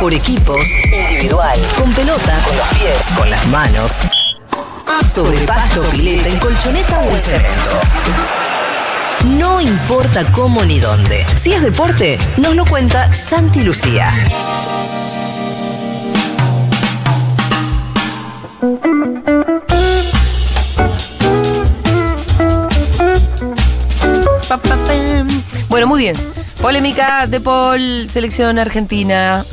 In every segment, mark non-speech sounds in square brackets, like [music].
por equipos, individual, con pelota, con los pies, con las manos, sobre pasto, pileta, en colchoneta o en cemento. No importa cómo ni dónde. Si es deporte, nos lo cuenta Santi Lucía. Bueno, muy bien. Polémica de Paul, selección argentina.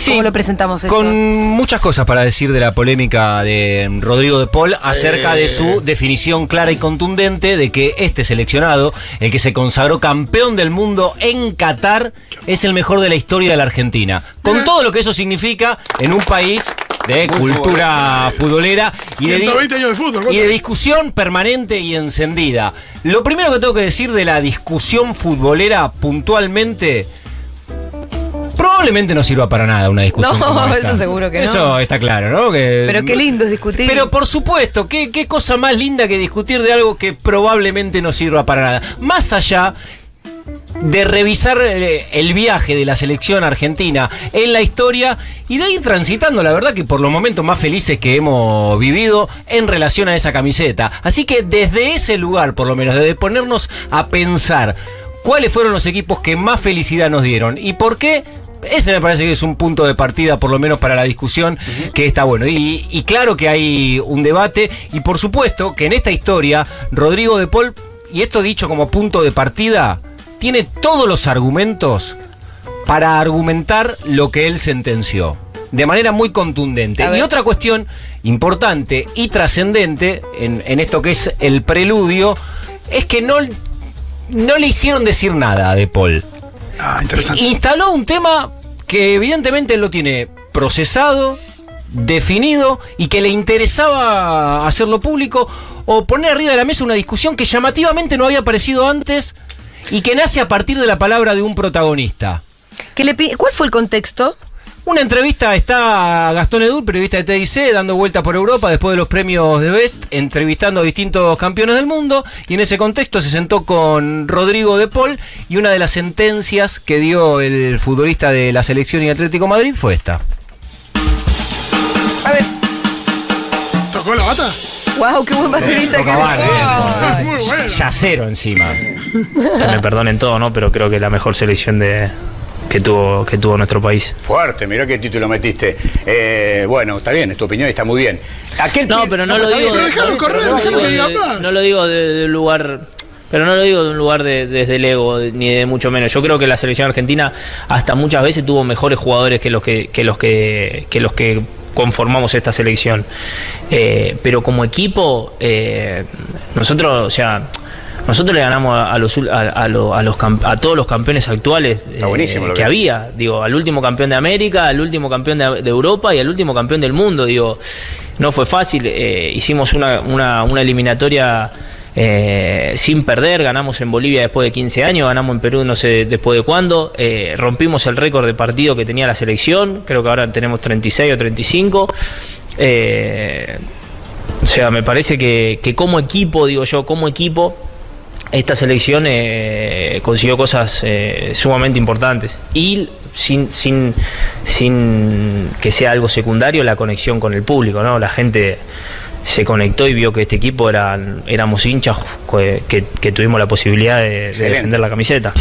Sí, ¿Cómo lo presentamos esto? Con muchas cosas para decir de la polémica de Rodrigo de Paul acerca de su definición clara y contundente de que este seleccionado, el que se consagró campeón del mundo en Qatar, es el mejor de la historia de la Argentina. Con todo lo que eso significa en un país de cultura futbolera y de, di- 120 años de fútbol. y de ¿cuánto? discusión permanente y encendida. Lo primero que tengo que decir de la discusión futbolera puntualmente. Probablemente no sirva para nada una discusión. No, como esta. eso seguro que no. Eso está claro, ¿no? Que- Pero qué lindo es discutir. Pero por supuesto, ¿qué, qué cosa más linda que discutir de algo que probablemente no sirva para nada. Más allá de revisar eh, el viaje de la selección argentina en la historia y de ir transitando, la verdad que por los momentos más felices que hemos vivido en relación a esa camiseta. Así que desde ese lugar, por lo menos, desde ponernos a pensar cuáles fueron los equipos que más felicidad nos dieron y por qué. Ese me parece que es un punto de partida, por lo menos para la discusión, que está bueno. Y, y claro que hay un debate, y por supuesto que en esta historia, Rodrigo de Paul, y esto dicho como punto de partida, tiene todos los argumentos para argumentar lo que él sentenció. De manera muy contundente. Y otra cuestión importante y trascendente en, en esto que es el preludio es que no, no le hicieron decir nada a De Paul. Ah, interesante. Instaló un tema que evidentemente él lo tiene procesado, definido y que le interesaba hacerlo público o poner arriba de la mesa una discusión que llamativamente no había aparecido antes y que nace a partir de la palabra de un protagonista. ¿Qué le ¿Cuál fue el contexto? Una entrevista está Gastón Edur, periodista de TIC, dando vuelta por Europa después de los premios de Best, entrevistando a distintos campeones del mundo. Y en ese contexto se sentó con Rodrigo de Paul. Y una de las sentencias que dio el futbolista de la selección y Atlético Madrid fue esta. A ver. ¿Tocó la bata? Wow, qué buen baterista que eh, Muy bueno. Yacero encima. que me perdonen todo, ¿no? Pero creo que es la mejor selección de, que, tuvo, que tuvo nuestro país. Fuerte, mirá qué título metiste. Eh, bueno, está bien, es tu opinión y está muy bien. Aquel No, pero no, lo digo. no lo digo de- más. No lo digo de, de un lugar. Pero no lo digo de un lugar de- desde el ego, ni de mucho menos. Yo creo que la selección argentina hasta muchas veces tuvo mejores jugadores que los que, que los que, que los que conformamos esta selección. Eh, pero como equipo, eh, nosotros, o sea, nosotros le ganamos a, a los a, a lo- a los a todos los campeones actuales eh, buenísimo que que había. Digo, al último campeón de América, al último campeón de, de Europa y al último campeón del mundo. Digo, no fue fácil. eh, hicimos una, una, una eliminatoria eh, sin perder. Ganamos en Bolivia después de 15 años, ganamos en Perú no sé después de cuándo. eh, rompimos el récord de partido que tenía la selección. Creo que ahora tenemos 36 o 35. Eh, o sea, me parece que, que como equipo, digo yo, como equipo, esta selección eh, consiguió cosas eh, sumamente importantes. Y sin, sin, sin que sea algo secundario, la conexión con el público, ¿no? La gente se conectó y vio que este equipo eran, éramos hinchas que, que- que tuvimos la posibilidad de- de, defender la camiseta.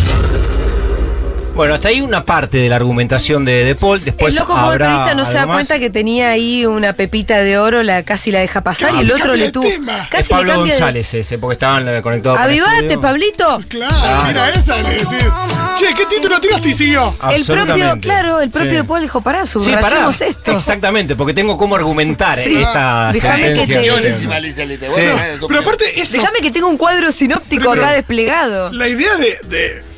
Bueno, hasta ahí una parte de la argumentación de De Paul. Después el loco como habrá periodista no se da más. cuenta que tenía ahí una pepita de oro, la casi la deja pasar y el otro le tuvo. Es Casi le Pablo de- González ese, porque estaban eh, conectados. con Avivate. Pablito. Claro, mira esa, le decís. Che, ¿qué título tiraste y siguió? El propio, claro, el propio Sí. de Paul dijo, pará, Sí, pará. subrayemos esto. Exactamente, porque tengo cómo argumentar Sí. esta Déjame que te- le Sí. eh, Pero aparte, eso. Déjame que tenga un cuadro sinóptico acá desplegado. La idea de, de-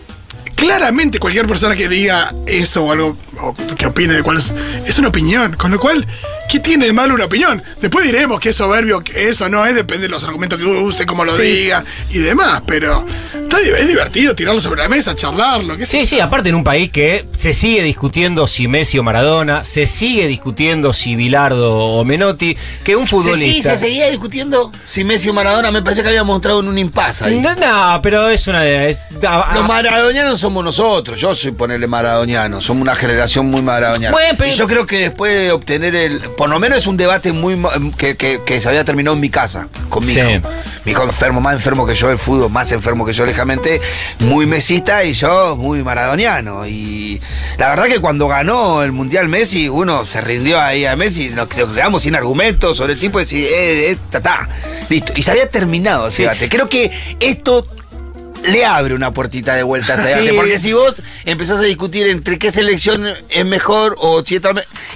Claramente cualquier persona que diga eso o algo, o que opine de cuál es, es una opinión. Con lo cual, ¿qué tiene de malo una opinión? Después diremos que es soberbio, que eso no es, depende de los argumentos que use, cómo lo diga y demás, pero está, es divertido tirarlo sobre la mesa, charlarlo, qué sé Sí, yo. sí, aparte en un país que se sigue discutiendo si Messi o Maradona, se sigue discutiendo si Bilardo o Menotti, que un Se, sí, futbolista. se seguía discutiendo si Messi o Maradona. Me parece que habíamos entrado en un impasse ahí. No, no, pero es una es- a- Los maradonianos somos nosotros. Yo soy ponerle maradoniano. Somos una generación muy maradoniana. Bueno, pero- Y yo creo que después de obtener el. Por lo menos es un debate muy. ma- que, que- que se había terminado en mi casa, con mi Sí. Mi hijo enfermo, más enfermo que yo del fútbol, más enfermo que yo lejamente. Muy mesista y yo muy maradoniano. Y la verdad que cuando ganó el Mundial Messi, uno se rindió ahí a Messi. Nos quedamos sin argumentos sobre el tipo y decir, eh, eh, ta, ta. Listo. Y se había terminado ese debate. Creo que esto le abre una puertita de vuelta a ese debate. Sí. Porque si vos empezás a discutir entre qué selección es mejor o si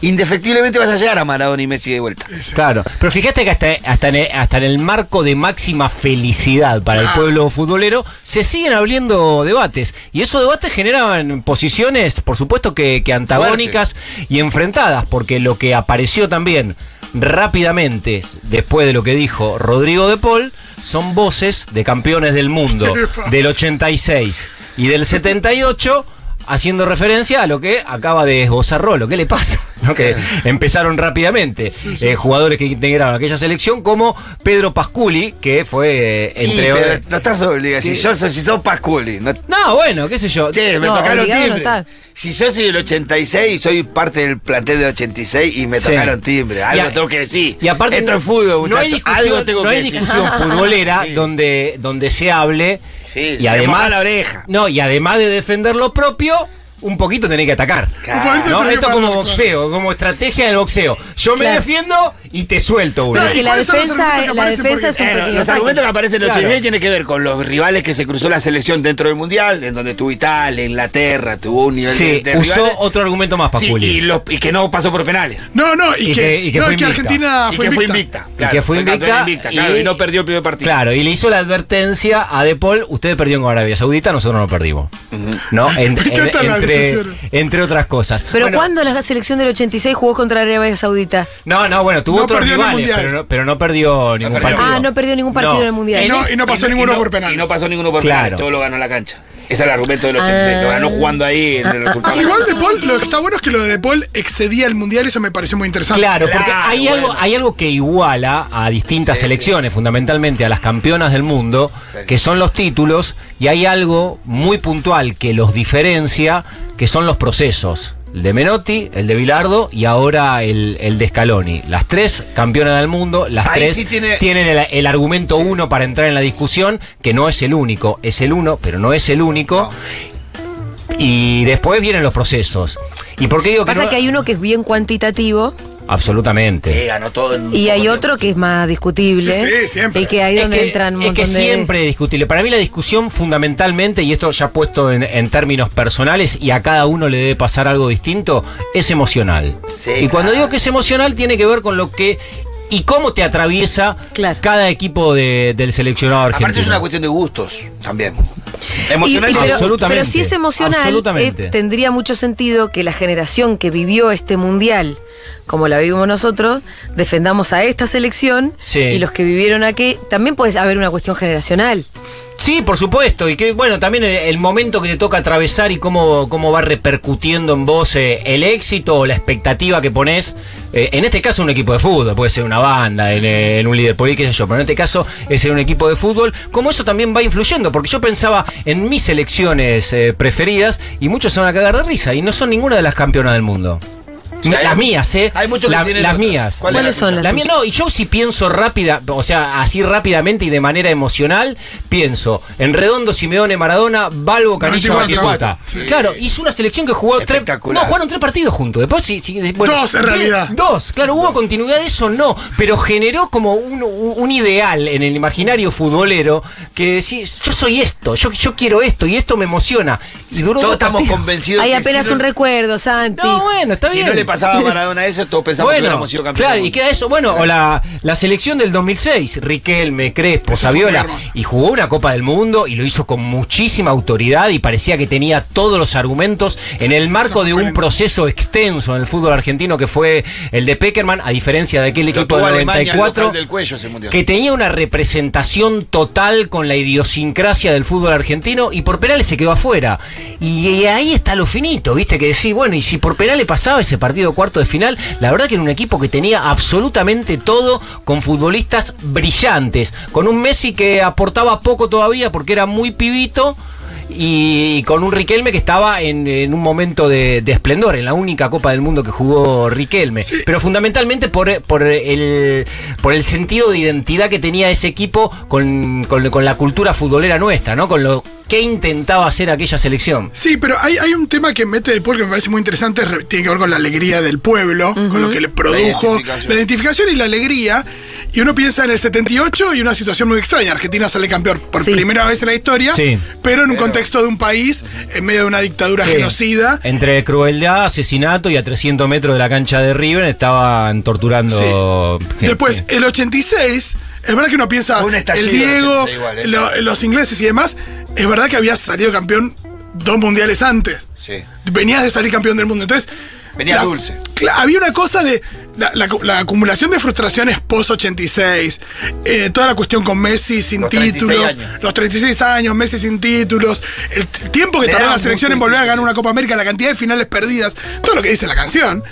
indefectiblemente vas a llegar a Maradona y Messi de vuelta. Claro, pero fíjate que hasta, hasta, en el, hasta en el marco de máxima felicidad para el pueblo futbolero se siguen abriendo debates y esos debates generan posiciones, por supuesto que, que antagónicas y enfrentadas, porque lo que apareció también rápidamente después de lo que dijo Rodrigo de Paul son voces de campeones del mundo [laughs] del 86 y del 78 haciendo referencia a lo que acaba de esbozar Rolo. ¿Qué le pasa? [laughs] ¿No? Que empezaron rápidamente eh, jugadores que integraron aquella selección, como Pedro Pasculi, que fue eh, entre. pero no estás obligado. Si yo soy, si sos Pasculi, no, No, bueno, qué sé yo. Che, me No, tocaron no timbre. Si yo soy del 86, soy parte del plantel del 86 y me Sí. tocaron timbre. Algo Y a- tengo que decir. Y aparte, Esto es fútbol, no hay muchachos. discusión, Algo tengo no que hay decir. discusión [laughs] futbolera Sí. donde, donde se hable Sí, y además la oreja. no y además de defender lo propio un poquito tenés que atacar Claro. ¿no? esto como boxeo como estrategia del boxeo yo me Claro. defiendo y te suelto uno Pero que ¿y la los defensa, la es un Eh, pequeño los argumentos que aparecen en el Claro. 86 tienen que ver con los rivales que se cruzó la selección dentro del mundial, en donde tuvo Italia, Inglaterra, tuvo un nivel sí de, de usó rivales. otro argumento más Sí, Pasculi y, los- y que no pasó por penales. No, no, y, Y que, que- y que no, fue que invicta. Argentina y fue que fue invicta. invicta. Y que fue invicta, claro, y- no perdió el primer partido. Claro, y le hizo la advertencia a De Paul, ustedes perdieron con Arabia Saudita, nosotros no perdimos. ¿No? [laughs] En- Me en- las entre, entre otras cosas. Pero Bueno, ¿cuándo la selección del 86 jugó contra Arabia Saudita? No, no, bueno, tuvo No otros perdió en el rivales, Mundial. pero no, pero no perdió ningún perdió. partido. Ah, no perdió ningún partido No. en el Mundial. Y no, es- y no pasó Y ninguno no- por penales. Y no pasó ninguno por Claro. penales, todo lo ganó en la cancha. Ese es el argumento del 86, lo ganó jugando ahí en el resultado. Igual De Paul, lo que está bueno es que lo de De Paul excedía el mundial, eso me pareció muy interesante. Claro, porque Claro, hay, algo, hay algo que iguala a distintas Sí, selecciones, fundamentalmente a las campeonas del mundo, que son los títulos, y hay algo muy puntual que los diferencia, que son los procesos. El de Menotti, el de Bilardo y ahora el, el de Scaloni. Las tres campeonas del mundo, las Ahí tres sí tiene- tienen el, el argumento uno para entrar en la discusión, que no es el único, es el uno, pero no es el único. Y después vienen los procesos. ¿Y por qué digo que Pasa no? que hay uno que es bien cuantitativo Absolutamente. Eh, ganó todo en y hay tiempo. otro que es más discutible. Sí, siempre. Y que ahí es donde que, entran un es que de... siempre es discutible. Para mí la discusión fundamentalmente, y esto ya puesto en, en términos personales, y a cada uno le debe pasar algo distinto, es emocional. Sí, y cuando digo que es emocional, tiene que ver con lo que y cómo te atraviesa Claro. cada equipo de- del seleccionado argentino. Aparte es una cuestión de gustos también. Emocional y y pero, Absolutamente, pero si es emocional, absolutamente. eh, tendría mucho sentido que la generación que vivió este mundial, como la vivimos nosotros, defendamos a esta selección Sí. y los que vivieron aquí, también puede haber una cuestión generacional. Sí, por supuesto. Y que, bueno, también el, el momento que te toca atravesar y cómo, cómo va repercutiendo en vos eh, el éxito o la expectativa que pones. eh, en este caso, un equipo de fútbol, puede ser una banda, en, en un líder político, qué sé yo. Pero en este caso, es en un equipo de fútbol. Como eso también va influyendo. Porque yo pensaba en mis selecciones eh, preferidas y muchos se van a cagar de risa. Y no son ninguna de las campeonas del mundo. Las mías, ¿eh? hay muchos que La- tienen Las otras. mías. ¿Cuál es ¿Cuáles son las La mía no, y yo si pienso rápida, o sea, así rápidamente y de manera emocional, pienso en Redondo, Simeone, Maradona, Balbo, Canillo, 94, Batistuta. sí. Claro, hizo una selección que jugó tres. No, jugaron tres partidos juntos. Después sí, sí, bueno, Dos, en realidad. Dos, claro, hubo continuidad de eso, no. Pero generó como un, un ideal en el imaginario futbolero que decís, yo soy esto, yo, yo quiero esto y esto me emociona. Y duró Todos dos estamos partidos. convencidos Hay que apenas si no- un recuerdo, Santi. No, bueno, está si bien. no le pasaba [laughs] Maradona eso, todos pensamos que hubiéramos sido campeones. Claro, y queda eso. Bueno, o la, la selección del 2006, Riquelme, Crespo, Saviola, y jugó una Copa del Mundo y lo hizo con muchísima autoridad y parecía que tenía todos los argumentos en el marco de un proceso extenso en el fútbol argentino que fue el de Peckerman, a diferencia de aquel equipo del Alemania, el 94 local del cuello que tenía una representación total con la idiosincrasia del fútbol argentino y por penales se quedó afuera. Y, y ahí está lo finito, ¿viste? Que decís, bueno, y si por penales pasaba ese partido cuarto de final, la verdad que era un equipo que tenía absolutamente todo con futbolistas brillantes, con un Messi que aportaba poco todavía porque era muy pibito. Y, y con un Riquelme que estaba en, en un momento de, de esplendor, en la única Copa del Mundo que jugó Riquelme. Pero fundamentalmente por, por, el, por el sentido de identidad que tenía ese equipo con, con- con la cultura futbolera nuestra, ¿no? Con lo que intentaba hacer aquella selección. Sí, pero hay, hay un tema que mete De Paul que me parece muy interesante, re- tiene que ver con la alegría del pueblo, con lo que le produjo identificación. la identificación y la alegría. Y uno piensa en el 78 y una situación muy extraña. Argentina sale campeón por Sí. primera vez en la historia, Sí. pero en un contexto de un país en medio de una dictadura Sí. genocida. Entre crueldad, asesinato y a 300 metros de la cancha de River estaban torturando gente. Después, el 86, es verdad que uno piensa, el el Diego, 86 igual, ¿eh? lo- los ingleses y demás, es verdad que había salido campeón dos mundiales antes. Sí. Venías de salir campeón del mundo. Entonces. Venías la- dulce. Había una cosa de. La, la- la acumulación de frustraciones post-86, eh, toda la cuestión con Messi sin Los 36 títulos, años. los 36 años, Messi sin títulos, el tiempo que Le tardó la selección en volver a ganar una Copa América, la cantidad de finales perdidas, todo lo que dice la canción.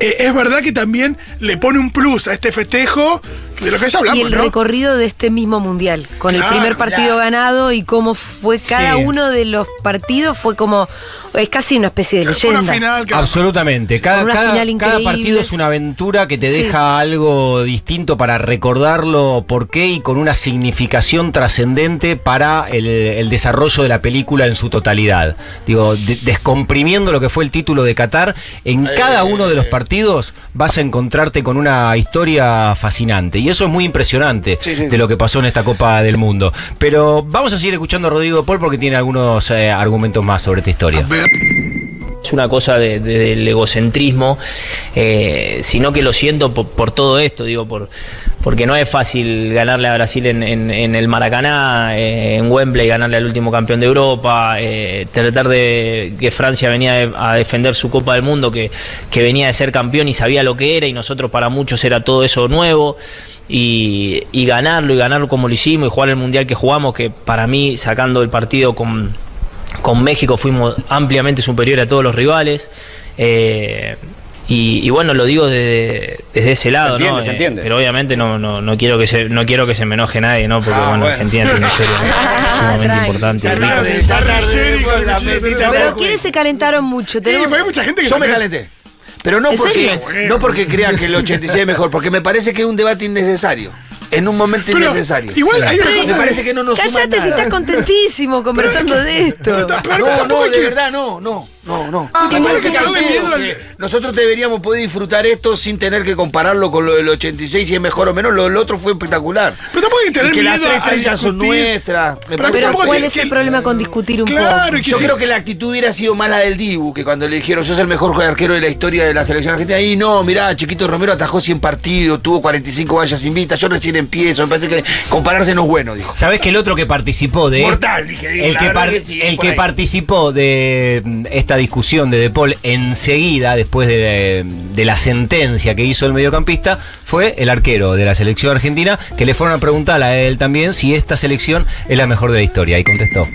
Eh, es verdad que también le pone un plus a este festejo de lo que ya hablamos, y el ¿no? recorrido de este mismo mundial, con el primer partido ganado y cómo fue cada Sí. uno de los partidos, fue como, es casi una especie de una leyenda. final Absolutamente. Cada, Con una cada- final cada increíble. partido es una aventura que te Sí. deja algo distinto para recordarlo por qué y con una significación trascendente para el, el desarrollo de la película en su totalidad. Digo, de- descomprimiendo lo que fue el título de Qatar, en cada uno de los partidos vas a encontrarte con una historia fascinante. Y eso es muy impresionante Sí, sí. de lo que pasó en esta Copa del Mundo. Pero vamos a seguir escuchando a Rodrigo Paul porque tiene algunos eh, argumentos más sobre esta historia. Es una cosa de- de- del egocentrismo, eh, sino que lo siento por, todo esto, digo, por, porque no es fácil ganarle a Brasil en, el Maracaná, eh, en Wembley, ganarle al último campeón de Europa, eh, tratar de que Francia venía a defender su Copa del Mundo, que, que venía de ser campeón y sabía lo que era, y nosotros para muchos era todo eso nuevo. Y ganarlo y ganarlo como lo hicimos y jugar el mundial que jugamos, que para mí sacando el partido con, con México fuimos ampliamente superiores a todos los rivales. eh, y, y bueno, lo digo desde, desde ese lado, entiende, ¿no? se Eh, entiende. pero obviamente no, no, no quiero que se, no quiero que se me enoje nadie, ¿no? Porque Ah, bueno, bueno. Argentina tiene una historia [laughs] sumamente importante. Tarde, tarde, Pero ¿quiénes se calentaron mucho? Sí, hay mucha gente que Yo me calenté. Pero no ¿En porque, serio? no porque crean que el 86 es mejor, porque me parece que es un debate innecesario. En un momento Pero innecesario. igual hay una cosa me parece que no nos suma Cállate si estás contentísimo conversando de esto. Pero No, no, de que- verdad, no, no, no, no. Que miedo al- Nosotros deberíamos poder disfrutar esto sin tener que compararlo con lo del 86, si es mejor o menos. Lo del otro fue espectacular. Pero tampoco hay que tener y que las tres estrellas son nuestras. Me Pero parece Pero ¿cuál que- es que- el problema con discutir un Claro, poco? que Yo sí. creo que la actitud hubiera sido mala del Dibu, que cuando le dijeron, sos el mejor arquero de la historia de la selección argentina. Y no, mirá, Chiquito Romero atajó 100 partidos, tuvo 45 vallas invitas, yo recién empiezo. Me parece que compararse no es bueno, dijo. ¿Sabés que el otro que participó de. Mortal, dije, digo, el la que, verdad par- que sí, el que participó de mm, esta discusión de De Paul enseguida, después de, de la sentencia que hizo el mediocampista, fue el arquero de la selección argentina, que le fueron a preguntar a él también si esta selección es la mejor de la historia. Y contestó.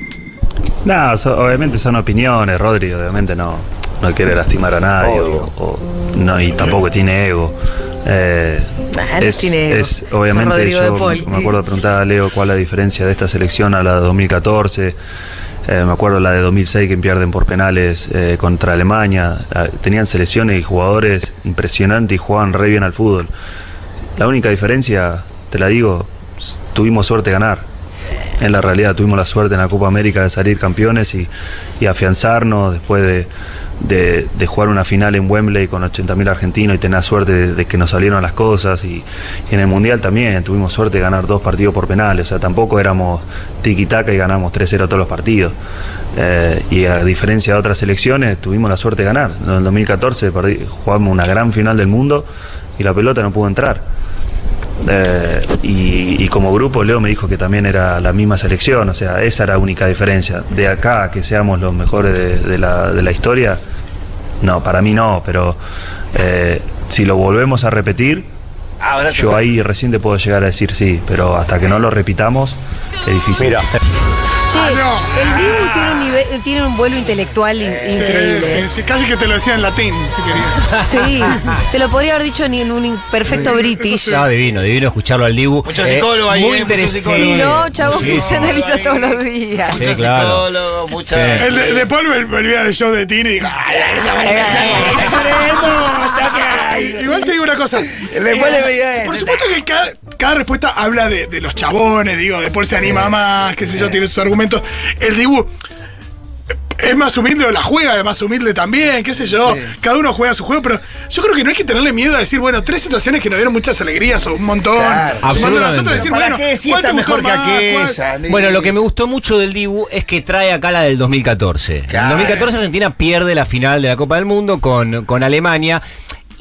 No, so- obviamente son opiniones, Rodri, obviamente no, no quiere lastimar a nadie o, o- no, y tampoco tiene ego. Eh, Nah, no es, tiene ego. es- Es obviamente Rodrigo de yo me acuerdo de preguntar a Leo cuál es la diferencia de esta selección a la de 2014. Eh, me acuerdo la de 2006 que pierden por penales eh, contra Alemania. Ah, Tenían selecciones y jugadores impresionantes y jugaban re bien al fútbol. La única diferencia, te la digo, tuvimos suerte de ganar. En la realidad tuvimos la suerte en la Copa América de salir campeones y, y afianzarnos después de, de- jugar una final en Wembley con 80.000 argentinos y tener suerte de, que nos salieron las cosas y, en el Mundial también tuvimos suerte de ganar dos partidos por penales, o sea, tampoco éramos tiki-taka y ganamos 3-0 todos los partidos. Eh, y a diferencia de otras selecciones, tuvimos la suerte de ganar. En el 2014 perdí- jugamos una gran final del mundo y la pelota no pudo entrar. Eh, y, y como grupo Leo me dijo que también era la misma selección, o sea, esa era la única diferencia. De acá a que seamos los mejores de, de la, de la historia, no, para mí no, pero eh, si lo volvemos a repetir, Ahora yo ahí recién te puedo llegar a decir sí, pero hasta que no lo repitamos, es difícil. Mira, Che, Ah, no. el Dibu tiene un, nivel, tiene un vuelo intelectual in- Sí, increíble. sí, sí, casi que te lo decía en latín, si querías. Sí, te lo podría haber dicho ni en un perfecto british. No, divino, divino escucharlo al Dibu. Mucho psicólogo ahí, Muy eh, interesante. Sí, no, chabón, que se analiza todos los días. Sí, claro. psicólogo, mucha. Sí. El de- después me del show de Tini y digo, "Ay, esa marica". Igual te digo una cosa. Después le veía Por supuesto que cada, cada respuesta habla de, de los chabones, digo, después se anima más, qué sé yo, tiene sus argumentos. El Dibu es más humilde o la juega de más humilde también, qué sé yo. Cada uno juega su juego, pero yo creo que no hay que tenerle miedo a decir, bueno, tres situaciones que nos dieron muchas alegrías o un montón. Claro. Sumando Absolutamente. otras, decir, ¿Para bueno, qué si ¿cuál está te gustó mejor que aquella? Bueno, lo que me gustó mucho del Dibu es que trae acá la del 2014. En Claro. 2014 Argentina pierde la final de la Copa del Mundo con, con Alemania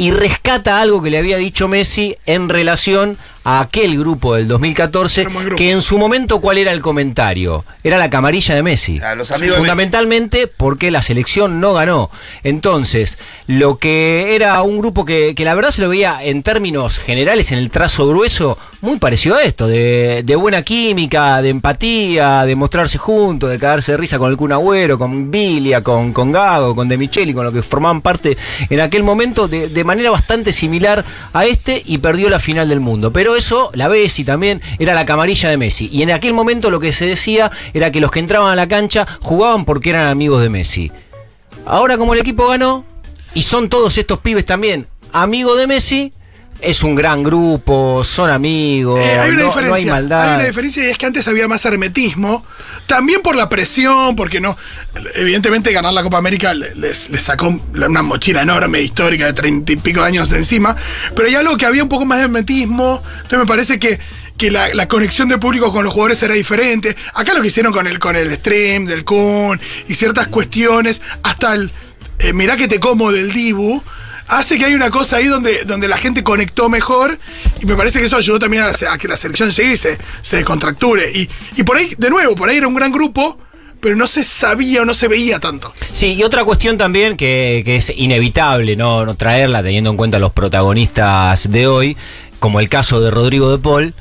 y rescata algo que le había dicho Messi en relación a aquel grupo del 2014, Era un buen grupo. que en su momento, ¿cuál era el comentario? Era la camarilla de Messi. A los amigos de Fundamentalmente porque la selección no ganó. Entonces, lo que era un grupo que, que la verdad se lo veía en términos generales, en el trazo grueso, muy parecido a esto, de, de buena química, de empatía, de mostrarse juntos, de cagarse de risa con el Kun Agüero, con Bilia, con, con Gago, con De Micheli, con lo que formaban parte en aquel momento, de, de manera bastante similar a este, y perdió la final del mundo. Pero eso, la Bessi también, era la camarilla de Messi. Y en aquel momento lo que se decía era que los que entraban a la cancha jugaban porque eran amigos de Messi. Ahora como el equipo ganó, y son todos estos pibes también amigos de Messi, es un gran grupo, son amigos, Eh, hay una no, no diferencia. hay maldad. Hay una diferencia y es que antes había más hermetismo. También por la presión, porque no. Evidentemente, ganar la Copa América le- les, les sacó una mochila enorme, histórica, de treinta y pico de años de encima. Pero hay algo que había un poco más de hermetismo. Entonces, me parece que. Que la, la conexión del público con los jugadores era diferente. Acá lo que hicieron con el, con el stream del Kun y ciertas cuestiones, hasta el eh, mirá que te como del Dibu, hace que hay una cosa ahí donde, donde la gente conectó mejor y me parece que eso ayudó también a, la- a que la selección llegue y se, se descontracture. Y, y por ahí, de nuevo, por ahí era un gran grupo, pero no se sabía o no se veía tanto. Sí, y otra cuestión también que, que es inevitable no, no traerla teniendo en cuenta los protagonistas de hoy, como el caso de Rodrigo de Paul,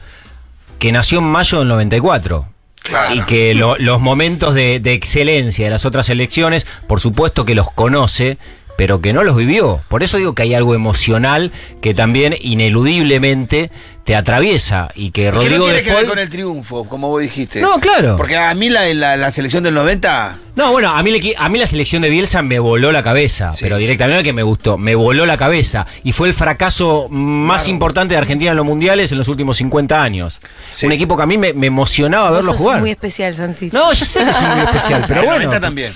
que nació en mayo del 94. Claro. Y que lo- los momentos de, de excelencia de las otras elecciones, por supuesto que los conoce, pero que no los vivió. Por eso digo que hay algo emocional que también ineludiblemente te atraviesa y que Que no Rodrigo tiene de que ver con el triunfo, como vos dijiste. No, claro. Porque a mí la, la, la selección del 90. No, bueno, a mí, a mí la selección de Bielsa me voló la cabeza, Sí, pero directamente es que me gustó, me voló la cabeza. Y fue el fracaso más importante de Argentina en los mundiales en los últimos 50 años. Sí. Un equipo que a mí me, me emocionaba Vos verlo sos jugar. muy especial, Santi. No, ya sé que soy muy especial, [laughs] pero bueno. 90 también.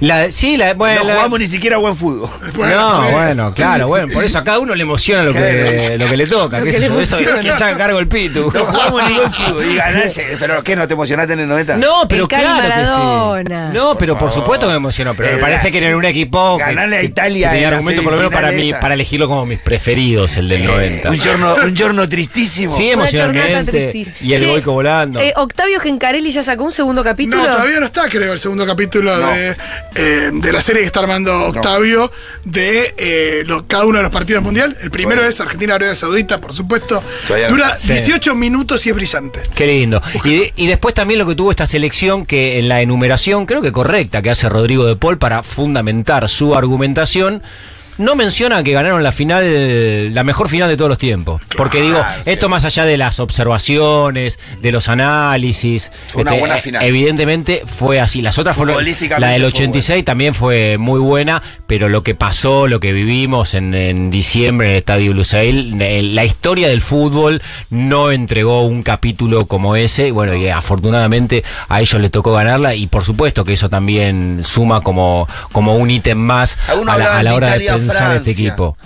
La, sí, la, bueno, no la- jugamos ni siquiera buen fútbol. [laughs] Bueno, no, bueno, eso. claro, bueno, por eso a cada uno le emociona lo que, lo que le toca. Que sé le eso que se haga cargo el pitu. No jugamos ni buen fútbol. Y ganarse. [laughs] ¿Pero qué? ¿No te emocionaste en el 90? No, pero El Cali claro que Maradona. sí. No, pero por, supuesto que me emocionó. Pero me Eh, parece que era un equipo. que- ganarle a que- Italia que tenía argumento por lo menos para, mí, para elegirlo como mis preferidos, el del 90. Un giorno, un giorno tristísimo. Sí, emocionalmente. Y el boico volando. eh, Octavio Gencarelli ya sacó un segundo capítulo. No, todavía no está, creo, el segundo capítulo No. de, eh, de la serie que está armando Octavio de eh, lo- cada uno de los partidos mundial. El primero es Argentina-Arabia Saudita, por supuesto. Todavía no. Dura Sí. 18 minutos y es brillante. Qué lindo. Y, y después también lo que tuvo esta selección, que en la enumeración, creo que correcta, que hace Rodrigo de Paul para fundamentar su argumentación, no mencionan que ganaron la final, la mejor final de todos los tiempos. Porque digo, esto más allá de las observaciones, de los análisis, Fue una este, buena eh, final. evidentemente fue así. Las otras fueron, la del fue 86 también fue muy buena, pero lo que pasó, lo que vivimos en, en diciembre en el Estadio Lusail, la historia del fútbol no entregó un capítulo como ese. Bueno, y afortunadamente a ellos les tocó ganarla y por supuesto que eso también suma como, como un ítem más a la, a hora de pensar este Francia. equipo.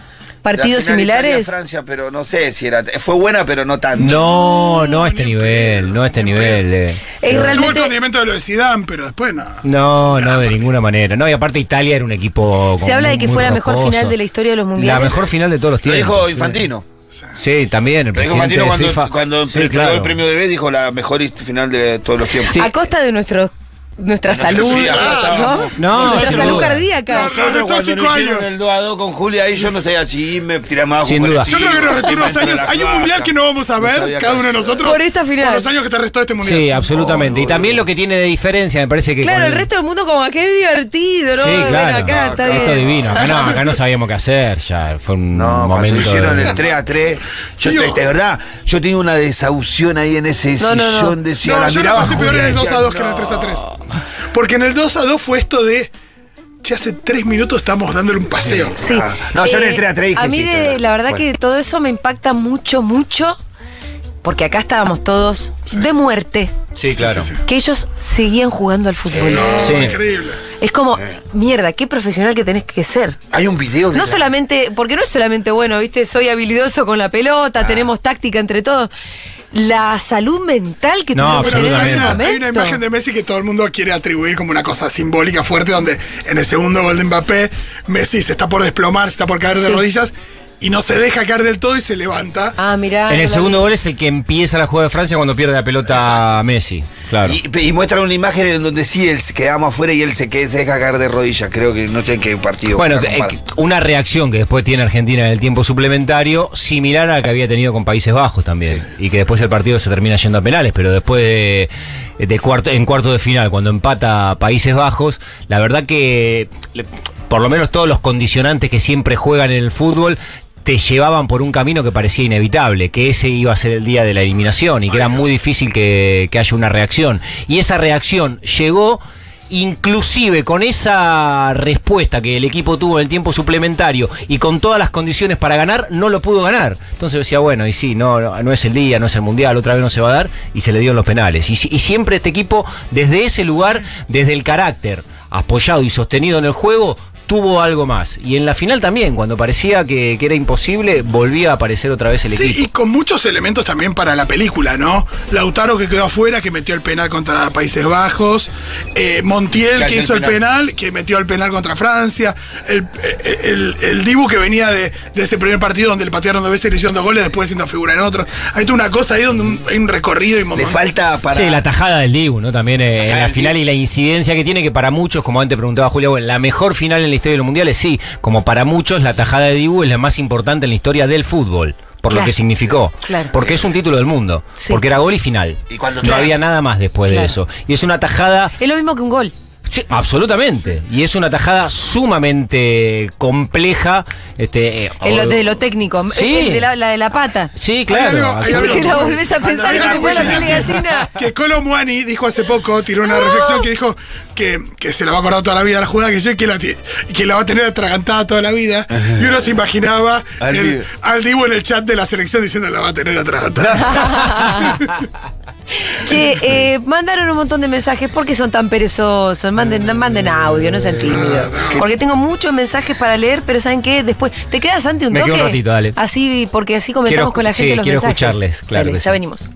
Partidos La similares. Italia-Francia, pero no sé si era. Fue buena, pero no tanto. No, no a este nivel, no a este nivel. eh. Es Tuvo el realmente. condimento de lo de Zidane, pero después no. No, no, de ninguna manera. No, y aparte Italia era un equipo. Se habla de que fue la mejor rocoso. final de la historia de los La mundiales. mejor final de todos los Lo tiempos. dijo Infantino. Sí, también. El Lo dijo presidente Infantino de cuando, FIFA. cuando Sí, entregó claro. el premio de B, dijo la mejor final de todos los tiempos. Sí. A costa de nuestro, nuestra Sí, salud, acá ¿no? No, nuestra salud duda. cardíaca. No, Nosotros Restó cuando cinco nos hicieron años. el 2 a 2 con Julia, ahí yo no sé así, me tiré más Sin duda. Yo creo que nos restó tiro, unos me entró años. Hay un mundial que no vamos a ver, cada uno de nosotros. Por esta final. Por los años que te restó este mundial. Sí, absolutamente. y también lo que tiene de diferencia, me parece que. Claro, con el resto del mundo como qué divertido, ¿no? Sí, Bueno, claro. acá está bien. Esto es divino. Acá no, acá no sabíamos qué hacer. Ya fue un No, momento. hicieron de- el 3 a 3, yo de verdad, yo tenía una desahución ahí en ese sillón, decía, No, la yo la miraba pasé peor en el 2 a decía, 2 que en el 3 a 3. Porque en el 2 a 2 fue esto de. Che, hace 3 minutos estamos dándole un paseo. Sí. Ah, no, yo en el 3 a 3 dije, A mí, sí, de- la verdad fue. que todo eso me impacta mucho, mucho. Porque acá estábamos todos de muerte. Sí, claro. sí, sí. Que ellos seguían jugando al fútbol. No, Sí. increíble. Es como, mierda, qué profesional que tenés que ser. Hay un video de No la- solamente, porque no es solamente, bueno, viste, soy habilidoso con la Ah. pelota, tenemos táctica entre todos. La salud mental que No, tuvieron que tener en ese momento. Hay una imagen de Messi que todo el mundo quiere atribuir como una cosa simbólica fuerte, donde en el segundo gol de Mbappé, Messi se está por desplomar, se está por caer de Sí. rodillas y no se deja caer del todo y se levanta. Ah, mirá. En el segundo vi. gol es el que empieza la jugada de Francia cuando pierde la pelota a Messi. Claro. Y, y muestran una imagen en donde sí él se quedamos afuera y él se que- se deja caer de rodillas. Creo que no sé en qué partido. Bueno, eh, una reacción que después tiene Argentina en el tiempo suplementario, similar a la que había tenido con Países Bajos también. Y que después el partido se termina yendo a penales, pero después de, de cuarto, en cuarto de final, cuando empata Países Bajos, la verdad que le- por lo menos todos los condicionantes que siempre juegan en el fútbol te llevaban por un camino que parecía inevitable, que ese iba a ser el día de la eliminación y que era muy difícil que, que haya una reacción. Y esa reacción llegó inclusive con esa respuesta que el equipo tuvo en el tiempo suplementario y con todas las condiciones para ganar, no lo pudo ganar. Entonces decía, bueno, y sí, no, no, no es el día, no es el mundial, otra vez no se va a dar, y se le dio en los penales. Y, y siempre este equipo, desde ese lugar, desde el carácter, apoyado y sostenido en el juego, tuvo algo más. Y en la final también, cuando parecía que, que era imposible, volvía a aparecer otra vez el Sí, equipo. y con muchos elementos también para la película, ¿no? Lautaro que quedó afuera, que metió el penal contra Países Bajos. eh, Montiel Que hizo el el penal, que metió el penal contra Francia. El, el, el- el Dibu que venía de, de ese primer partido donde le patearon dos veces y le hicieron dos goles, después siendo figura en otro. Hay toda una cosa ahí donde un- hay un recorrido y Le falta para. Sí, la tajada del Dibu, ¿no? También eh, en la final y la incidencia que tiene, que para muchos, como antes preguntaba Julia, bueno, la mejor final en la historia de los mundiales, sí, como para muchos, la tajada de Dibu es la más importante en la historia del fútbol. Por Claro. lo que significó. Claro. Porque es un título del mundo. Sí. Porque era gol y final. Y cuando- no Claro. había nada más después Claro. de eso. Y es una tajada Es lo mismo que un gol. Sí, absolutamente. Y es una tajada sumamente compleja. Este, eh, En lo, o- de lo técnico. Sí. El de la, la de la pata. Sí, claro. algo- hay algo- Que la volvés a pensar y se te pone la piel de gallina. Que Colo Muani dijo hace poco, tiró una reflexión que dijo que, que se la va a acordar toda la vida la jugada que yo que la, que la va a tener atragantada toda la vida. Y uno se imaginaba [laughs] Al el- Dibu. al Dibu en el chat de la selección diciendo la va a tener atragantada. [laughs] Che, eh, mandaron un montón de mensajes. ¿Por qué son tan perezosos? Manden, manden audio, no sean tímidos. Porque tengo muchos mensajes para leer, pero ¿saben qué? Después, ¿te quedas ante un Me toque? quedo un ratito, dale. Así, porque así comentamos Quiero- con la gente sí, los quiero mensajes. escucharles, claro Dale, ya sí. venimos.